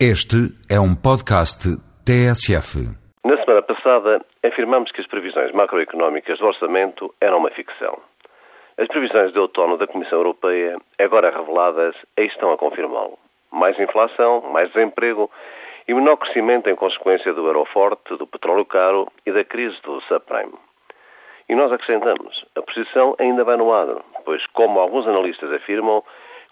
Este é um podcast TSF. Na semana passada, afirmamos que as previsões macroeconómicas do orçamento eram uma ficção. As previsões de outono da Comissão Europeia, agora reveladas, aí estão a confirmá-lo. Mais inflação, mais desemprego e menor crescimento em consequência do euro forte, do petróleo caro e da crise do subprime. E nós acrescentamos, a posição ainda vai no lado, pois, como alguns analistas afirmam,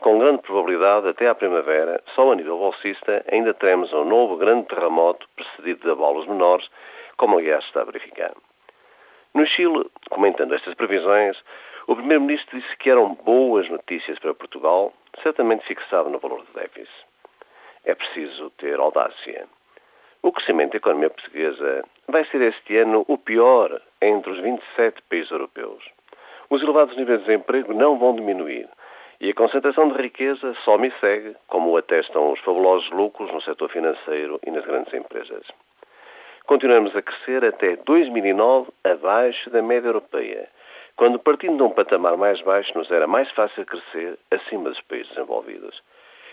com grande probabilidade, até à primavera, só a nível bolsista, ainda teremos um novo grande terremoto precedido de abalos menores, como aliás está a verificar. No Chile, comentando estas previsões, o Primeiro-Ministro disse que eram boas notícias para Portugal, certamente fixado no valor do déficit. É preciso ter audácia. O crescimento da economia portuguesa vai ser este ano o pior entre os 27 países europeus. Os elevados níveis de desemprego não vão diminuir e a concentração de riqueza só me segue, como atestam os fabulosos lucros no setor financeiro e nas grandes empresas. Continuamos a crescer até 2009 abaixo da média europeia, quando partindo de um patamar mais baixo nos era mais fácil crescer acima dos países desenvolvidos.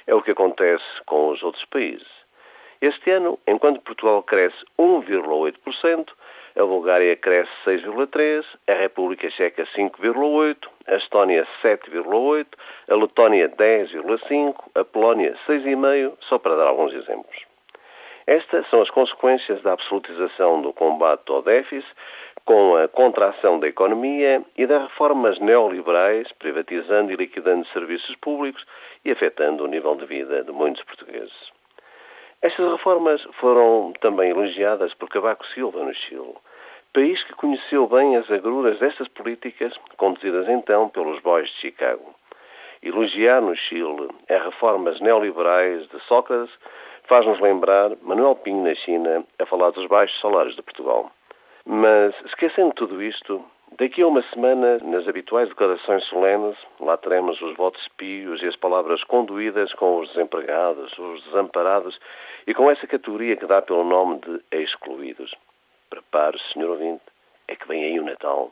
É o que acontece com os outros países. Este ano, enquanto Portugal cresce 1,8%, a Bulgária cresce 6,3%, a República Checa 5,8%, a Estónia 7,8%, a Letónia 10,5%, a Polónia 6,5%, só para dar alguns exemplos. Estas são as consequências da absolutização do combate ao déficit, com a contração da economia e das reformas neoliberais, privatizando e liquidando serviços públicos e afetando o nível de vida de muitos portugueses. Estas reformas foram também elogiadas por Cavaco Silva no Chile, país que conheceu bem as agruras destas políticas, conduzidas então pelos boys de Chicago. Elogiar no Chile as reformas neoliberais de Sócrates faz-nos lembrar Manuel Pinho na China a falar dos baixos salários de Portugal. Mas, esquecendo tudo isto, Daqui a uma semana, nas habituais declarações solenes, lá teremos os votos pios e as palavras conduídas com os desempregados, os desamparados e com essa categoria que dá pelo nome de excluídos. Prepare-se, senhor ouvinte, é que vem aí o Natal.